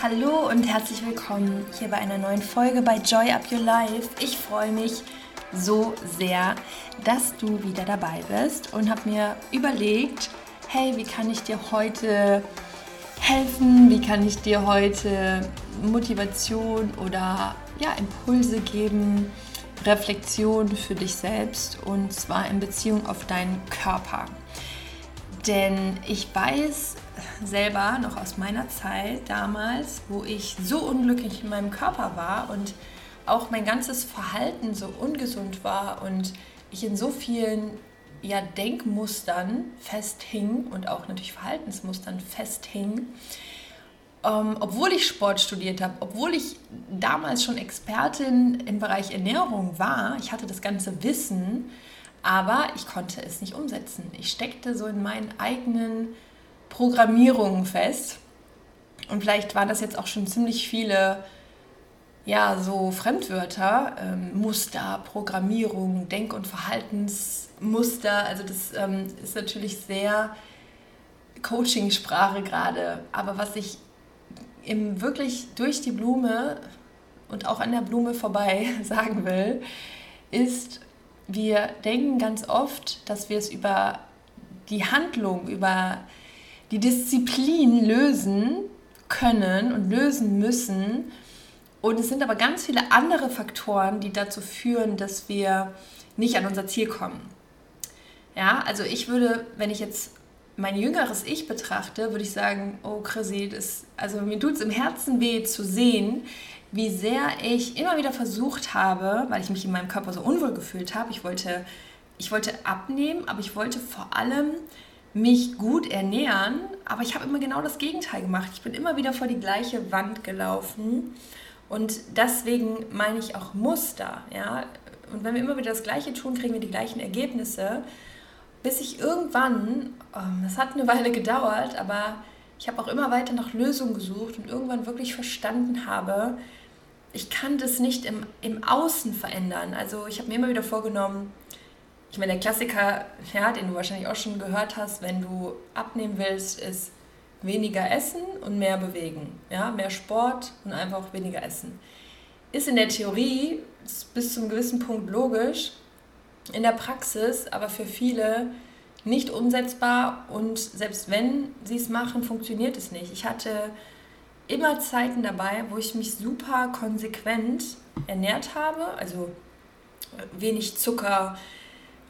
Hallo und herzlich willkommen hier bei einer neuen Folge bei Joy Up Your Life. Ich freue mich so sehr, dass du wieder dabei bist und habe mir überlegt, hey, wie kann ich dir heute helfen? Wie kann ich dir heute Motivation oder ja, Impulse geben, Reflexion für dich selbst und zwar in Beziehung auf deinen Körper. Denn ich weiß selber noch aus meiner Zeit damals, wo ich so unglücklich in meinem Körper war und auch mein ganzes Verhalten so ungesund war und ich in so vielen ja, Denkmustern festhing und auch natürlich Verhaltensmustern festhing, ähm, obwohl ich Sport studiert habe, obwohl ich damals schon Expertin im Bereich Ernährung war, ich hatte das ganze Wissen, aber ich konnte es nicht umsetzen. Ich steckte so in meinen eigenen Programmierungen fest. Und vielleicht waren das jetzt auch schon ziemlich viele, ja, so Fremdwörter, ähm, Muster, Programmierung, Denk- und Verhaltensmuster. Also das ähm, ist natürlich sehr Coaching-Sprache gerade. Aber was ich im wirklich durch die Blume und auch an der Blume vorbei sagen will, ist, wir denken ganz oft, dass wir es über die Handlung, über die Disziplin lösen können und lösen müssen. Und es sind aber ganz viele andere Faktoren, die dazu führen, dass wir nicht an unser Ziel kommen. Ja, also ich würde, wenn ich jetzt mein jüngeres Ich betrachte, würde ich sagen, oh Chrissy, das, also mir tut es im Herzen weh zu sehen, wie sehr ich immer wieder versucht habe, weil ich mich in meinem Körper so unwohl gefühlt habe, ich wollte, ich wollte abnehmen, aber ich wollte vor allem mich gut ernähren, aber ich habe immer genau das Gegenteil gemacht. Ich bin immer wieder vor die gleiche Wand gelaufen und deswegen meine ich auch Muster, ja. Und wenn wir immer wieder das Gleiche tun, kriegen wir die gleichen Ergebnisse bis ich irgendwann, ähm, das hat eine Weile gedauert, aber ich habe auch immer weiter nach Lösungen gesucht und irgendwann wirklich verstanden habe, ich kann das nicht im, im Außen verändern. Also ich habe mir immer wieder vorgenommen, ich meine, der Klassiker, ja, den du wahrscheinlich auch schon gehört hast, wenn du abnehmen willst, ist weniger essen und mehr bewegen. Ja, mehr Sport und einfach weniger essen. Ist in der Theorie bis zu einem gewissen Punkt logisch, in der Praxis aber für viele nicht umsetzbar und selbst wenn sie es machen, funktioniert es nicht. Ich hatte immer Zeiten dabei, wo ich mich super konsequent ernährt habe, also wenig Zucker,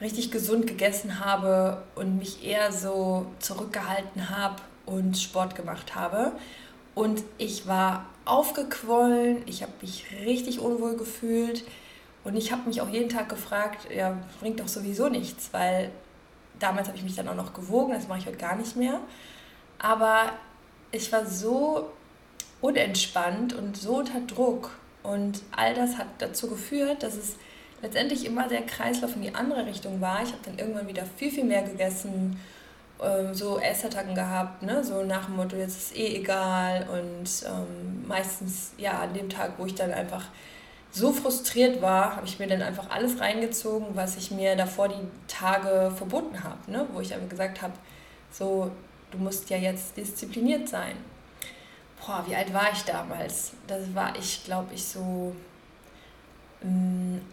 richtig gesund gegessen habe und mich eher so zurückgehalten habe und Sport gemacht habe. Und ich war aufgequollen, ich habe mich richtig unwohl gefühlt und ich habe mich auch jeden Tag gefragt, ja, bringt doch sowieso nichts, weil damals habe ich mich dann auch noch gewogen, das mache ich heute gar nicht mehr. Aber ich war so unentspannt und so unter Druck. Und all das hat dazu geführt, dass es letztendlich immer der Kreislauf in die andere Richtung war. Ich habe dann irgendwann wieder viel, viel mehr gegessen, ähm, so Essattacken gehabt, ne? so nach dem Motto, jetzt ist eh egal. Und ähm, meistens, ja, an dem Tag, wo ich dann einfach so frustriert war, habe ich mir dann einfach alles reingezogen, was ich mir davor die Tage verboten habe, ne? wo ich einfach gesagt habe, so, du musst ja jetzt diszipliniert sein. Boah, wie alt war ich damals? Das war ich, glaube ich, so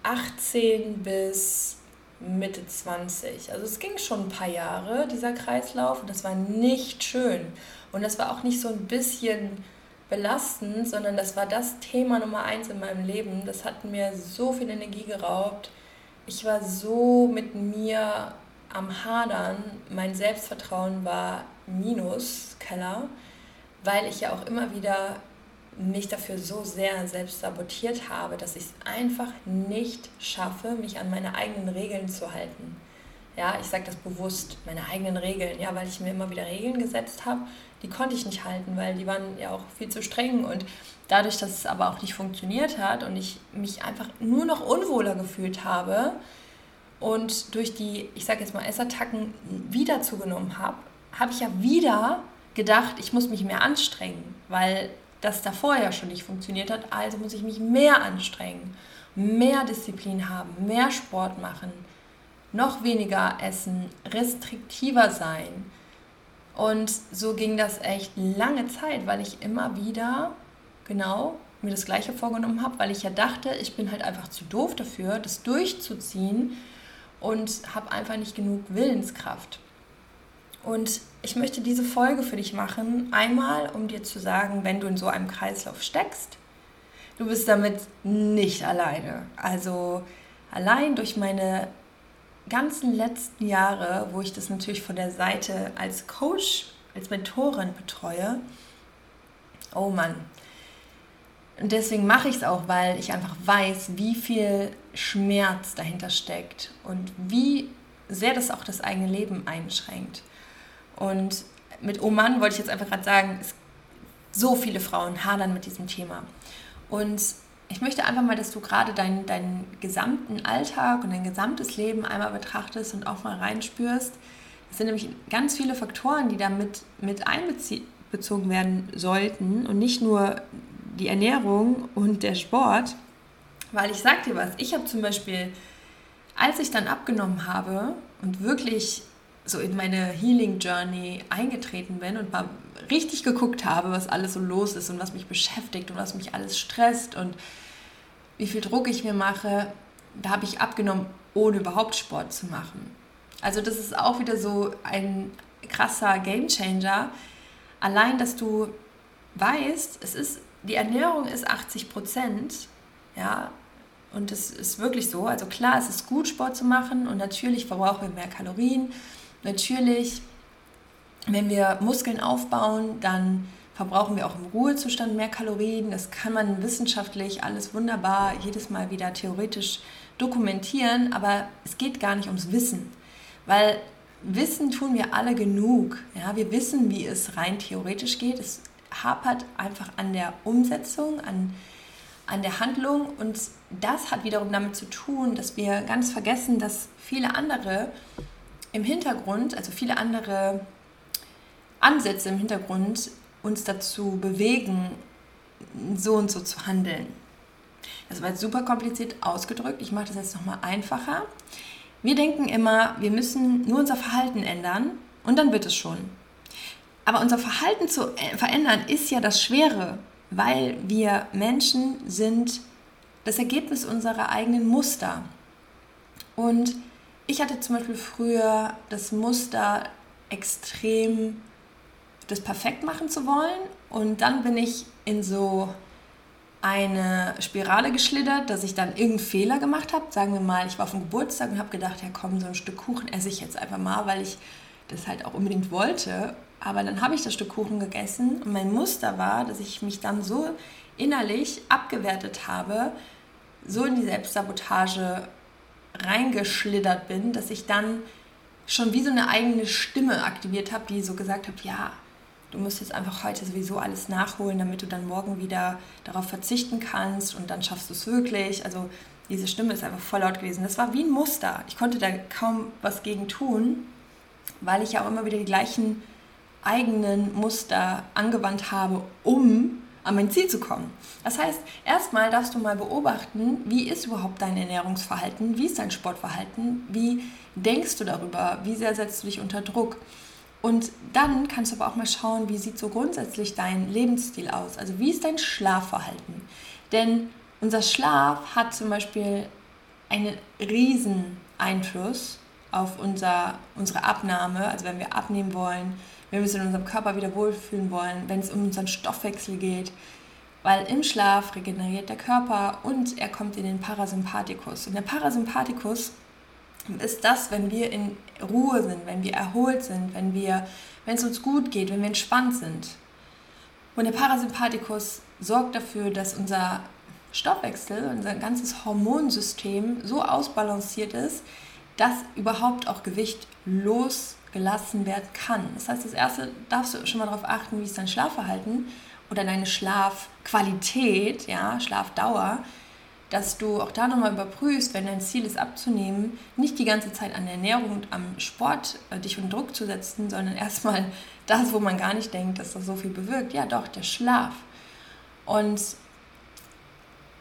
18 mm, bis Mitte 20. Also es ging schon ein paar Jahre, dieser Kreislauf, und das war nicht schön. Und das war auch nicht so ein bisschen belastend, sondern das war das Thema Nummer eins in meinem Leben. Das hat mir so viel Energie geraubt. Ich war so mit mir am Hadern. Mein Selbstvertrauen war minus Keller, weil ich ja auch immer wieder mich dafür so sehr selbst sabotiert habe, dass ich es einfach nicht schaffe, mich an meine eigenen Regeln zu halten. Ja, ich sage das bewusst, meine eigenen Regeln, ja, weil ich mir immer wieder Regeln gesetzt habe die konnte ich nicht halten, weil die waren ja auch viel zu streng. Und dadurch, dass es aber auch nicht funktioniert hat und ich mich einfach nur noch unwohler gefühlt habe und durch die, ich sage jetzt mal, Essattacken wieder zugenommen habe, habe ich ja wieder gedacht, ich muss mich mehr anstrengen, weil das davor ja schon nicht funktioniert hat. Also muss ich mich mehr anstrengen, mehr Disziplin haben, mehr Sport machen, noch weniger essen, restriktiver sein. Und so ging das echt lange Zeit, weil ich immer wieder, genau, mir das Gleiche vorgenommen habe, weil ich ja dachte, ich bin halt einfach zu doof dafür, das durchzuziehen und habe einfach nicht genug Willenskraft. Und ich möchte diese Folge für dich machen, einmal um dir zu sagen, wenn du in so einem Kreislauf steckst, du bist damit nicht alleine. Also allein durch meine ganzen letzten Jahre, wo ich das natürlich von der Seite als Coach, als Mentorin betreue, oh Mann. Und deswegen mache ich es auch, weil ich einfach weiß, wie viel Schmerz dahinter steckt und wie sehr das auch das eigene Leben einschränkt. Und mit Oh Mann wollte ich jetzt einfach gerade sagen, so viele Frauen hadern mit diesem Thema. Und ich möchte einfach mal, dass du gerade deinen, deinen gesamten Alltag und dein gesamtes Leben einmal betrachtest und auch mal reinspürst. Es sind nämlich ganz viele Faktoren, die damit mit einbezogen werden sollten und nicht nur die Ernährung und der Sport. Weil ich sag dir was, ich habe zum Beispiel, als ich dann abgenommen habe und wirklich so in meine Healing Journey eingetreten bin und mal richtig geguckt habe, was alles so los ist und was mich beschäftigt und was mich alles stresst und wie viel Druck ich mir mache, da habe ich abgenommen, ohne überhaupt Sport zu machen. Also das ist auch wieder so ein krasser Game Changer. Allein, dass du weißt, es ist, die Ernährung ist 80 Prozent, ja, und es ist wirklich so. Also klar, es ist gut, Sport zu machen und natürlich verbrauchen wir mehr Kalorien Natürlich, wenn wir Muskeln aufbauen, dann verbrauchen wir auch im Ruhezustand mehr Kalorien. Das kann man wissenschaftlich alles wunderbar jedes Mal wieder theoretisch dokumentieren, aber es geht gar nicht ums Wissen, weil Wissen tun wir alle genug. Ja, wir wissen, wie es rein theoretisch geht. Es hapert einfach an der Umsetzung, an, an der Handlung und das hat wiederum damit zu tun, dass wir ganz vergessen, dass viele andere im Hintergrund, also viele andere Ansätze im Hintergrund uns dazu bewegen, so und so zu handeln. Das war jetzt super kompliziert ausgedrückt. Ich mache das jetzt nochmal einfacher. Wir denken immer, wir müssen nur unser Verhalten ändern und dann wird es schon. Aber unser Verhalten zu verändern ist ja das Schwere, weil wir Menschen sind das Ergebnis unserer eigenen Muster. Und ich hatte zum Beispiel früher das Muster, extrem das perfekt machen zu wollen. Und dann bin ich in so eine Spirale geschlittert, dass ich dann irgendeinen Fehler gemacht habe. Sagen wir mal, ich war auf dem Geburtstag und habe gedacht, ja komm, so ein Stück Kuchen esse ich jetzt einfach mal, weil ich das halt auch unbedingt wollte. Aber dann habe ich das Stück Kuchen gegessen und mein Muster war, dass ich mich dann so innerlich abgewertet habe, so in die Selbstsabotage reingeschlittert bin, dass ich dann schon wie so eine eigene Stimme aktiviert habe, die so gesagt hat, ja, du musst jetzt einfach heute sowieso alles nachholen, damit du dann morgen wieder darauf verzichten kannst und dann schaffst du es wirklich. Also diese Stimme ist einfach voll laut gewesen. Das war wie ein Muster. Ich konnte da kaum was gegen tun, weil ich ja auch immer wieder die gleichen eigenen Muster angewandt habe, um an mein Ziel zu kommen. Das heißt, erstmal darfst du mal beobachten, wie ist überhaupt dein Ernährungsverhalten, wie ist dein Sportverhalten, wie denkst du darüber, wie sehr setzt du dich unter Druck. Und dann kannst du aber auch mal schauen, wie sieht so grundsätzlich dein Lebensstil aus. Also wie ist dein Schlafverhalten? Denn unser Schlaf hat zum Beispiel einen riesen Einfluss auf unser, unsere Abnahme. Also wenn wir abnehmen wollen, wenn wir uns in unserem Körper wieder wohlfühlen wollen, wenn es um unseren Stoffwechsel geht. Weil im Schlaf regeneriert der Körper und er kommt in den Parasympathikus. Und der Parasympathikus ist das, wenn wir in Ruhe sind, wenn wir erholt sind, wenn, wir, wenn es uns gut geht, wenn wir entspannt sind. Und der Parasympathikus sorgt dafür, dass unser Stoffwechsel, unser ganzes Hormonsystem so ausbalanciert ist, dass überhaupt auch Gewicht los gelassen werden kann. Das heißt, das erste darfst du schon mal darauf achten, wie ist dein Schlafverhalten oder deine Schlafqualität, ja, Schlafdauer, dass du auch da nochmal überprüfst, wenn dein Ziel ist abzunehmen, nicht die ganze Zeit an der Ernährung und am Sport äh, dich unter Druck zu setzen, sondern erstmal das, wo man gar nicht denkt, dass das so viel bewirkt. Ja, doch, der Schlaf. Und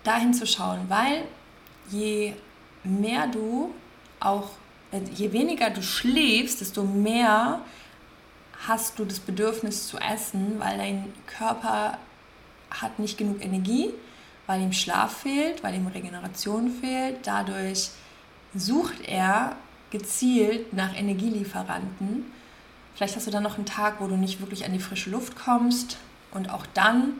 dahin zu schauen, weil je mehr du auch je weniger du schläfst, desto mehr hast du das Bedürfnis zu essen, weil dein Körper hat nicht genug Energie, weil ihm Schlaf fehlt, weil ihm Regeneration fehlt. Dadurch sucht er gezielt nach Energielieferanten. Vielleicht hast du dann noch einen Tag, wo du nicht wirklich an die frische Luft kommst und auch dann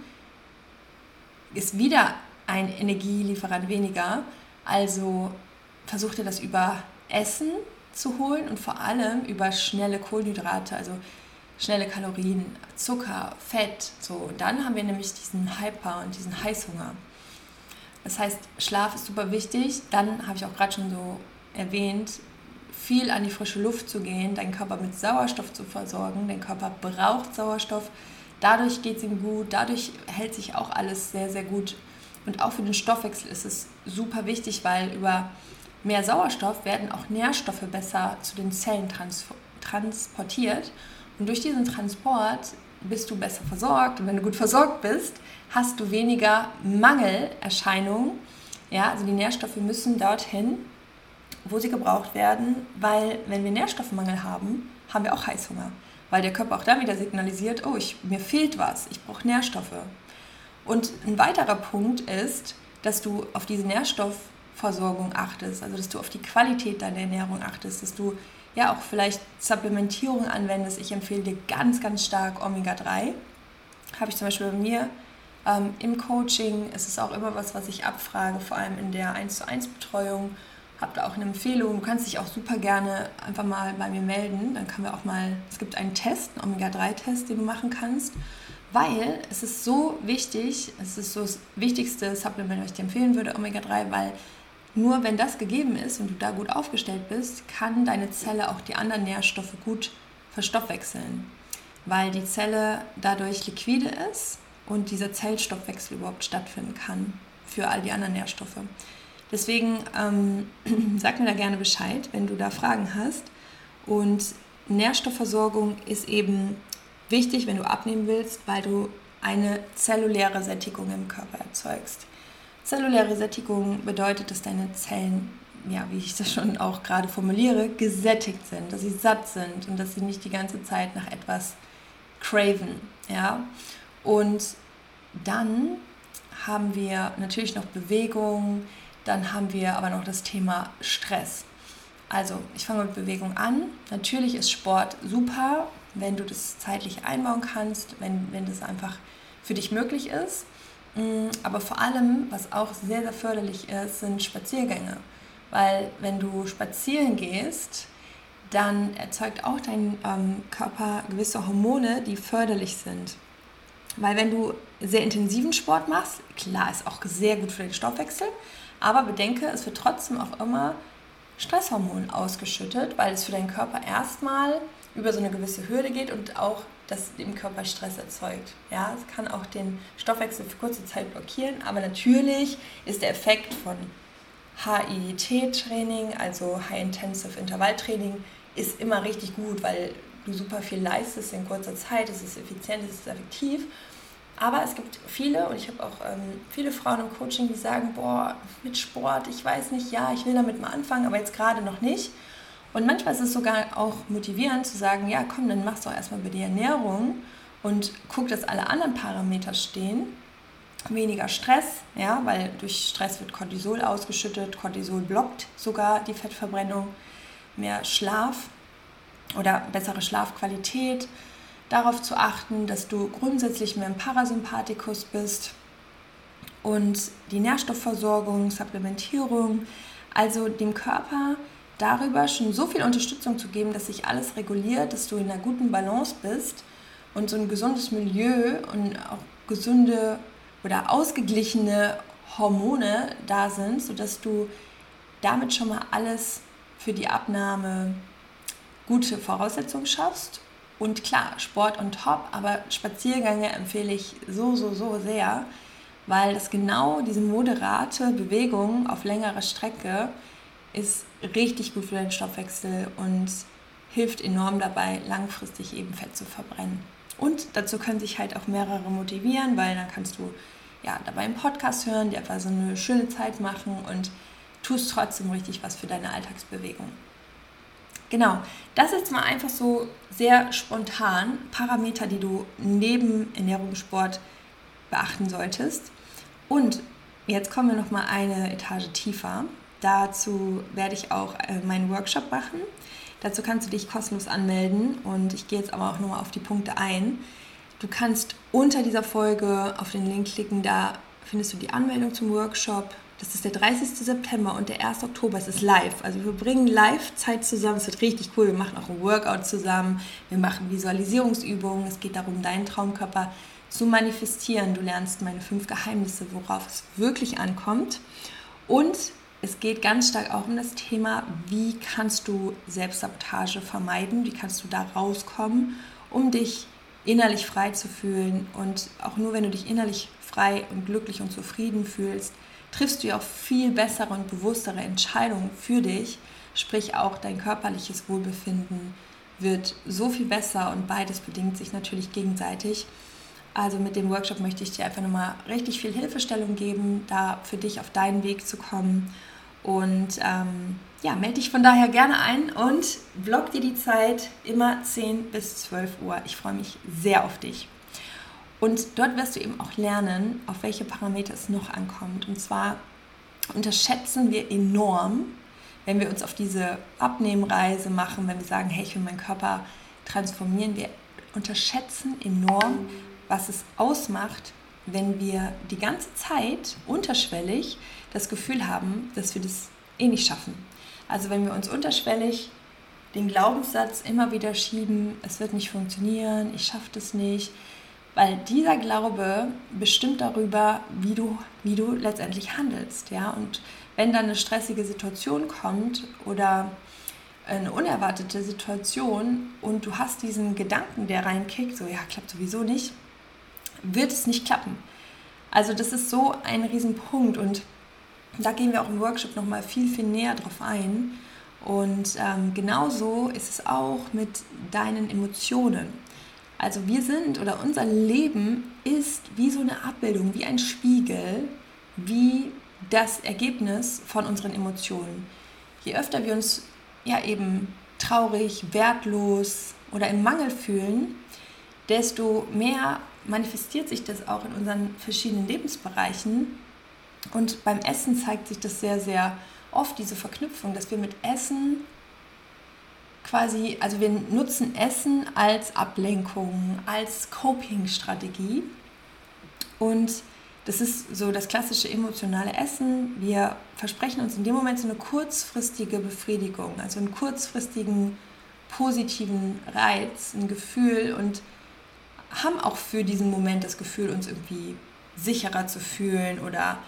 ist wieder ein Energielieferant weniger. Also versuch dir das über Essen zu holen und vor allem über schnelle Kohlenhydrate, also schnelle Kalorien, Zucker, Fett. So, und dann haben wir nämlich diesen Hyper und diesen Heißhunger. Das heißt, Schlaf ist super wichtig. Dann habe ich auch gerade schon so erwähnt, viel an die frische Luft zu gehen, deinen Körper mit Sauerstoff zu versorgen. Dein Körper braucht Sauerstoff. Dadurch geht es ihm gut, dadurch hält sich auch alles sehr, sehr gut. Und auch für den Stoffwechsel ist es super wichtig, weil über mehr Sauerstoff werden auch Nährstoffe besser zu den Zellen trans transportiert. Und durch diesen Transport bist du besser versorgt. Und wenn du gut versorgt bist, hast du weniger Mangelerscheinungen. Ja, also die Nährstoffe müssen dorthin, wo sie gebraucht werden, weil wenn wir Nährstoffmangel haben, haben wir auch Heißhunger. Weil der Körper auch da wieder signalisiert, oh, ich, mir fehlt was, ich brauche Nährstoffe. Und ein weiterer Punkt ist, dass du auf diese Nährstoffversorgung achtest, also dass du auf die Qualität deiner Ernährung achtest, dass du ja auch vielleicht Supplementierung anwendest. Ich empfehle dir ganz, ganz stark Omega-3. Habe ich zum Beispiel bei mir ähm, im Coaching. Es ist auch immer was, was ich abfrage, vor allem in der 1 zu 1 Betreuung. Habe da auch eine Empfehlung. Du kannst dich auch super gerne einfach mal bei mir melden. Dann können wir auch mal, es gibt einen Test, einen Omega-3-Test, den du machen kannst. Weil es ist so wichtig, es ist so das wichtigste Supplement, was ich dir empfehlen würde, Omega-3, weil nur wenn das gegeben ist und du da gut aufgestellt bist, kann deine Zelle auch die anderen Nährstoffe gut verstoffwechseln, weil die Zelle dadurch liquide ist und dieser Zellstoffwechsel überhaupt stattfinden kann für all die anderen Nährstoffe. Deswegen ähm, sag mir da gerne Bescheid, wenn du da Fragen hast. Und Nährstoffversorgung ist eben wichtig, wenn du abnehmen willst, weil du eine zelluläre Sättigung im Körper erzeugst. Zelluläre Sättigung bedeutet, dass deine Zellen, ja, wie ich das schon auch gerade formuliere, gesättigt sind, dass sie satt sind und dass sie nicht die ganze Zeit nach etwas craven. Ja? Und dann haben wir natürlich noch Bewegung, dann haben wir aber noch das Thema Stress. Also, ich fange mit Bewegung an. Natürlich ist Sport super, wenn du das zeitlich einbauen kannst, wenn, wenn das einfach für dich möglich ist. Mm, aber vor allem, was auch sehr, sehr förderlich ist, sind Spaziergänge. Weil wenn du spazieren gehst, dann erzeugt auch dein ähm, Körper gewisse Hormone, die förderlich sind. Weil wenn du sehr intensiven Sport machst, klar, ist auch sehr gut für den Stoffwechsel, aber bedenke, es wird trotzdem auch immer Stresshormon ausgeschüttet, weil es für deinen Körper erstmal über so eine gewisse Hürde geht und auch das dem Körper Stress erzeugt. Ja, es kann auch den Stoffwechsel für kurze Zeit blockieren, aber natürlich ist der Effekt von HIIT-Training, also High Intensive Intervalltraining, ist immer richtig gut, weil du super viel leistest in kurzer Zeit, es ist effizient, es ist effektiv. Aber es gibt viele, und ich habe auch ähm, viele Frauen im Coaching, die sagen, boah, mit Sport, ich weiß nicht, ja, ich will damit mal anfangen, aber jetzt gerade noch nicht. Und manchmal ist es sogar auch motivierend zu sagen, ja, komm, dann machst du erstmal über die Ernährung und guck, dass alle anderen Parameter stehen. Weniger Stress, ja, weil durch Stress wird Cortisol ausgeschüttet. Cortisol blockt sogar die Fettverbrennung. Mehr Schlaf oder bessere Schlafqualität. Darauf zu achten, dass du grundsätzlich mehr im Parasympathikus bist. Und die Nährstoffversorgung, Supplementierung, also dem Körper darüber schon so viel Unterstützung zu geben, dass sich alles reguliert, dass du in einer guten Balance bist und so ein gesundes Milieu und auch gesunde oder ausgeglichene Hormone da sind, sodass du damit schon mal alles für die Abnahme gute Voraussetzungen schaffst. Und klar, Sport on top, aber Spaziergänge empfehle ich so, so, so sehr, weil das genau diese moderate Bewegung auf längere Strecke ist richtig gut für den Stoffwechsel und hilft enorm dabei, langfristig eben Fett zu verbrennen. Und dazu können sich halt auch mehrere motivieren, weil dann kannst du ja dabei einen Podcast hören, dir einfach so eine schöne Zeit machen und tust trotzdem richtig was für deine Alltagsbewegung. genau, das ist mal einfach so sehr spontan Parameter, die du neben Ernährung, Sport beachten solltest. Und jetzt kommen wir noch mal eine Etage tiefer. Dazu werde ich auch äh, meinen Workshop machen. Dazu kannst du dich kostenlos anmelden und ich gehe jetzt aber auch nochmal auf die Punkte ein. Du kannst unter dieser Folge auf den Link klicken, da findest du die Anmeldung zum Workshop. Das ist der 30. September und der 1. Oktober. Es ist live. Also wir bringen Live-Zeit zusammen. Es wird richtig cool. Wir machen auch ein Workout zusammen. Wir machen Visualisierungsübungen. Es geht darum, deinen Traumkörper zu manifestieren. Du lernst meine fünf Geheimnisse, worauf es wirklich ankommt. Und es geht ganz stark auch um das Thema, wie kannst du Selbstsabotage vermeiden, wie kannst du da rauskommen, um dich innerlich frei zu fühlen. Und auch nur wenn du dich innerlich frei und glücklich und zufrieden fühlst, triffst du ja auch viel bessere und bewusstere Entscheidungen für dich. Sprich, auch dein körperliches Wohlbefinden wird so viel besser und beides bedingt sich natürlich gegenseitig. Also mit dem Workshop möchte ich dir einfach nochmal richtig viel Hilfestellung geben, da für dich auf deinen Weg zu kommen. Und ähm, ja, melde dich von daher gerne ein und block dir die Zeit immer 10 bis 12 Uhr. Ich freue mich sehr auf dich. Und dort wirst du eben auch lernen, auf welche Parameter es noch ankommt. Und zwar unterschätzen wir enorm, wenn wir uns auf diese Abnehmreise machen, wenn wir sagen, hey, ich will meinen Körper transformieren. Wir unterschätzen enorm, was es ausmacht, wenn wir die ganze Zeit unterschwellig das Gefühl haben, dass wir das eh nicht schaffen. Also wenn wir uns unterschwellig den Glaubenssatz immer wieder schieben, es wird nicht funktionieren, ich schaffe das nicht, weil dieser Glaube bestimmt darüber, wie du, wie du letztendlich handelst. Ja? Und wenn dann eine stressige Situation kommt oder eine unerwartete Situation und du hast diesen Gedanken, der reinkickt, so ja, klappt sowieso nicht, wird es nicht klappen. Also das ist so ein Riesenpunkt und da gehen wir auch im Workshop nochmal viel, viel näher drauf ein. Und ähm, genauso ist es auch mit deinen Emotionen. Also wir sind oder unser Leben ist wie so eine Abbildung, wie ein Spiegel, wie das Ergebnis von unseren Emotionen. Je öfter wir uns ja eben traurig, wertlos oder im Mangel fühlen, desto mehr manifestiert sich das auch in unseren verschiedenen Lebensbereichen. Und beim Essen zeigt sich das sehr, sehr oft, diese Verknüpfung, dass wir mit Essen quasi, also wir nutzen Essen als Ablenkung, als Coping-Strategie. Und das ist so das klassische emotionale Essen. Wir versprechen uns in dem Moment so eine kurzfristige Befriedigung, also einen kurzfristigen positiven Reiz, ein Gefühl und haben auch für diesen Moment das Gefühl, uns irgendwie sicherer zu fühlen oder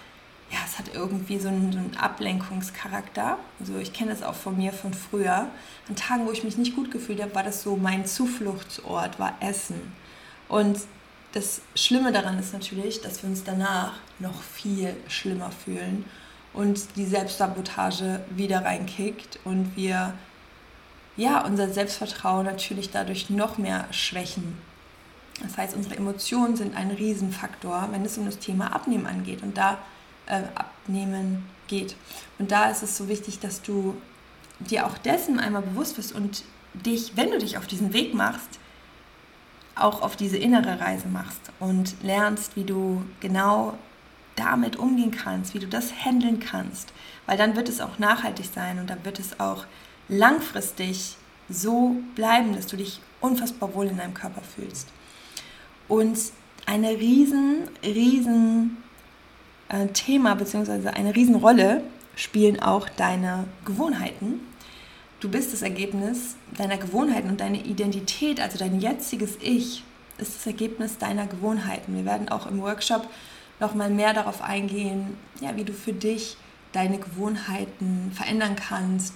ja, es hat irgendwie so einen, so einen Ablenkungscharakter. Also ich kenne das auch von mir von früher. An Tagen, wo ich mich nicht gut gefühlt habe, war das so mein Zufluchtsort, war Essen. Und das Schlimme daran ist natürlich, dass wir uns danach noch viel schlimmer fühlen und die Selbstsabotage wieder reinkickt und wir ja unser Selbstvertrauen natürlich dadurch noch mehr schwächen. Das heißt, unsere Emotionen sind ein Riesenfaktor, wenn es um das Thema Abnehmen angeht. Und da äh, Abnehmen geht. Und da ist es so wichtig, dass du dir auch dessen einmal bewusst bist und dich, wenn du dich auf diesen Weg machst, auch auf diese innere Reise machst und lernst, wie du genau damit umgehen kannst, wie du das handeln kannst, weil dann wird es auch nachhaltig sein und dann wird es auch langfristig so bleiben, dass du dich unfassbar wohl in deinem Körper fühlst. Und eine riesen, riesen äh, Thema bzw. eine Riesenrolle spielen auch deine Gewohnheiten. Du bist das Ergebnis deiner Gewohnheiten und deine Identität, also dein jetziges Ich, ist das Ergebnis deiner Gewohnheiten. Wir werden auch im Workshop nochmal mehr darauf eingehen, ja, wie du für dich deine Gewohnheiten verändern kannst,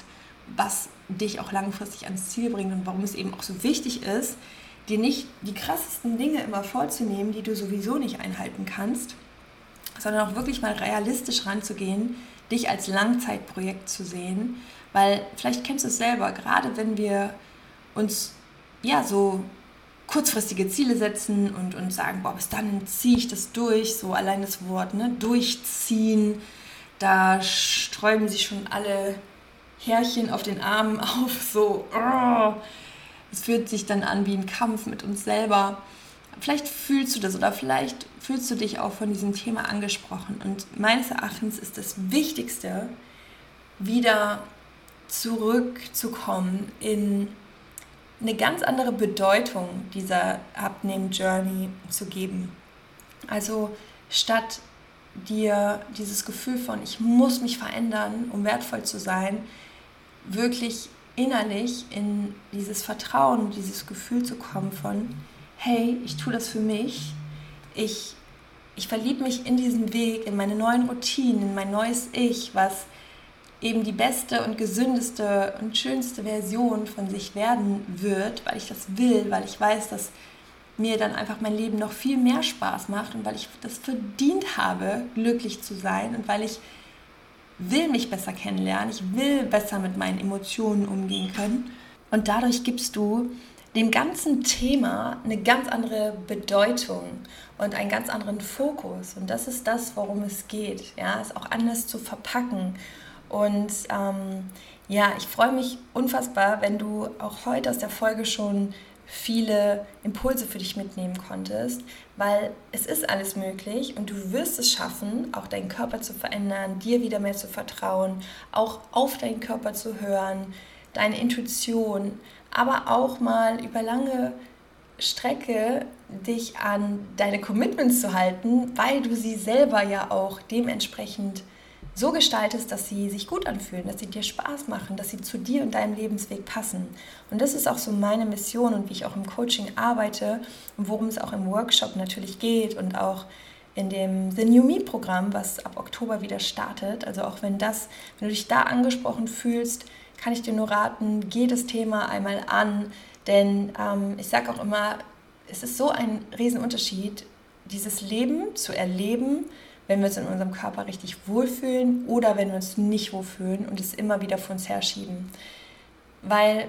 was dich auch langfristig ans Ziel bringt und warum es eben auch so wichtig ist, dir nicht die krassesten Dinge immer vorzunehmen, die du sowieso nicht einhalten kannst, sondern auch wirklich mal realistisch ranzugehen, dich als Langzeitprojekt zu sehen, weil vielleicht kennst du es selber, gerade wenn wir uns ja so kurzfristige Ziele setzen und, und sagen, boah, bis dann ziehe ich das durch, so allein das Wort, ne, durchziehen, da sträuben sich schon alle Härchen auf den Armen auf, so. Oh. Es fühlt sich dann an wie ein Kampf mit uns selber. Vielleicht fühlst du das oder vielleicht fühlst du dich auch von diesem Thema angesprochen. Und meines Erachtens ist das Wichtigste, wieder zurückzukommen in eine ganz andere Bedeutung dieser Abnehmen-Journey zu geben. Also statt dir dieses Gefühl von, ich muss mich verändern, um wertvoll zu sein, wirklich innerlich in dieses Vertrauen, dieses Gefühl zu kommen von, hey, ich tue das für mich, ich, ich verliebe mich in diesen Weg, in meine neuen Routinen, in mein neues Ich, was eben die beste und gesündeste und schönste Version von sich werden wird, weil ich das will, weil ich weiß, dass mir dann einfach mein Leben noch viel mehr Spaß macht und weil ich das verdient habe, glücklich zu sein und weil ich will mich besser kennenlernen, ich will besser mit meinen Emotionen umgehen können. Und dadurch gibst du dem ganzen Thema eine ganz andere Bedeutung und einen ganz anderen Fokus. Und das ist das, worum es geht. Ja, es auch anders zu verpacken. Und ähm, ja, ich freue mich unfassbar, wenn du auch heute aus der Folge schon viele Impulse für dich mitnehmen konntest, weil es ist alles möglich und du wirst es schaffen, auch deinen Körper zu verändern, dir wieder mehr zu vertrauen, auch auf deinen Körper zu hören, deine Intuition, aber auch mal über lange Strecke dich an deine Commitments zu halten, weil du sie selber ja auch dementsprechend so gestaltest, dass sie sich gut anfühlen, dass sie dir Spaß machen, dass sie zu dir und deinem Lebensweg passen. Und das ist auch so meine Mission und wie ich auch im Coaching arbeite und worum es auch im Workshop natürlich geht und auch in dem The New Me Programm, was ab Oktober wieder startet. Also auch wenn das, wenn du dich da angesprochen fühlst, kann ich dir nur raten, geh das Thema einmal an, denn ähm, ich sage auch immer, es ist so ein Riesenunterschied, dieses Leben zu erleben, wenn wir uns in unserem Körper richtig wohlfühlen oder wenn wir uns nicht wohlfühlen und es immer wieder vor uns herschieben. Weil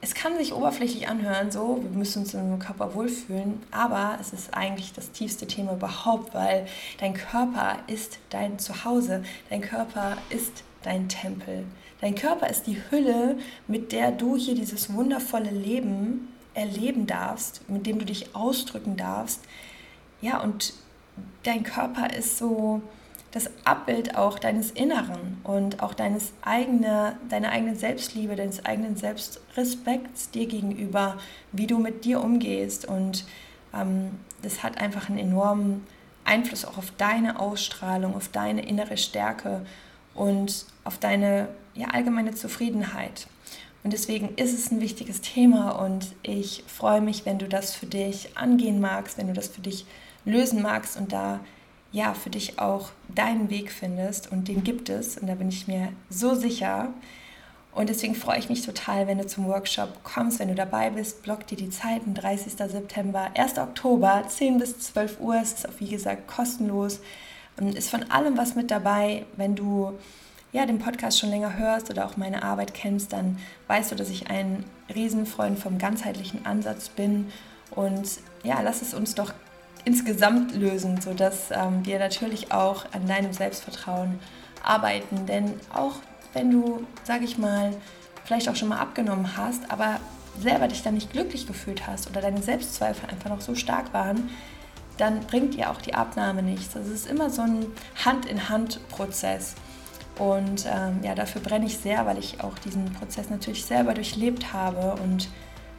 es kann sich oberflächlich anhören, so, wir müssen uns in unserem Körper wohlfühlen, aber es ist eigentlich das tiefste Thema überhaupt, weil dein Körper ist dein Zuhause, dein Körper ist dein Tempel. Dein Körper ist die Hülle, mit der du hier dieses wundervolle Leben erleben darfst, mit dem du dich ausdrücken darfst. Ja, und dein Körper ist so das Abbild auch deines Inneren und auch deines eigene, deiner eigenen Selbstliebe, deines eigenen Selbstrespekts dir gegenüber, wie du mit dir umgehst. Und ähm, das hat einfach einen enormen Einfluss auch auf deine Ausstrahlung, auf deine innere Stärke und auf deine ja, allgemeine Zufriedenheit. Und deswegen ist es ein wichtiges Thema und ich freue mich, wenn du das für dich angehen magst, wenn du das für dich lösen magst und da ja für dich auch deinen Weg findest und den gibt es und da bin ich mir so sicher. Und deswegen freue ich mich total, wenn du zum Workshop kommst, wenn du dabei bist. Block dir die Zeiten, 30. September, 1. Oktober, 10 bis 12 Uhr. Ist auch, wie gesagt, kostenlos. Und ist von allem was mit dabei. Wenn du ja, den Podcast schon länger hörst oder auch meine Arbeit kennst, dann weißt du, dass ich ein Riesenfreund vom ganzheitlichen Ansatz bin. Und ja, lass es uns doch insgesamt lösen, sodass ähm, wir natürlich auch an deinem Selbstvertrauen arbeiten. Denn auch wenn du, sage ich mal, vielleicht auch schon mal abgenommen hast, aber selber dich dann nicht glücklich gefühlt hast oder deine Selbstzweifel einfach noch so stark waren, dann bringt dir auch die Abnahme nichts. Es ist immer so ein Hand-in-Hand-Prozess. Und ähm, ja, dafür brenne ich sehr, weil ich auch diesen Prozess natürlich selber durchlebt habe und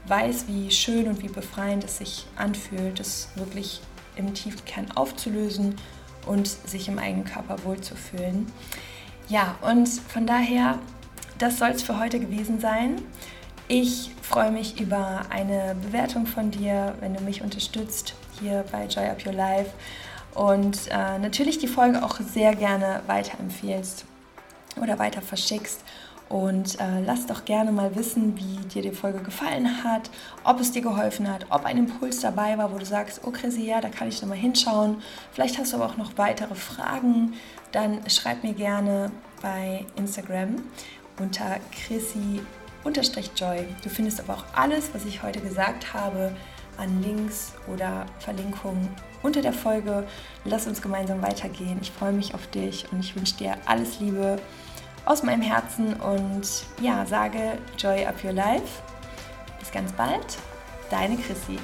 weiß, wie schön und wie befreiend es sich anfühlt, das wirklich im Tiefkern aufzulösen und sich im eigenen Körper wohlzufühlen. Ja, und von daher, das soll es für heute gewesen sein. Ich freue mich über eine Bewertung von dir, wenn du mich unterstützt hier bei Joy Up Your Life und äh, natürlich die Folge auch sehr gerne weiterempfehlst oder weiter verschickst. Und äh, lass doch gerne mal wissen, wie dir die Folge gefallen hat, ob es dir geholfen hat, ob ein Impuls dabei war, wo du sagst, oh Chrissy, ja, da kann ich nochmal hinschauen. Vielleicht hast du aber auch noch weitere Fragen. Dann schreib mir gerne bei Instagram unter Chrissy-Joy. Du findest aber auch alles, was ich heute gesagt habe, an Links oder Verlinkungen unter der Folge. Lass uns gemeinsam weitergehen. Ich freue mich auf dich und ich wünsche dir alles Liebe aus meinem Herzen und ja, sage Joy Up Your Life. Bis ganz bald, deine Chrissy.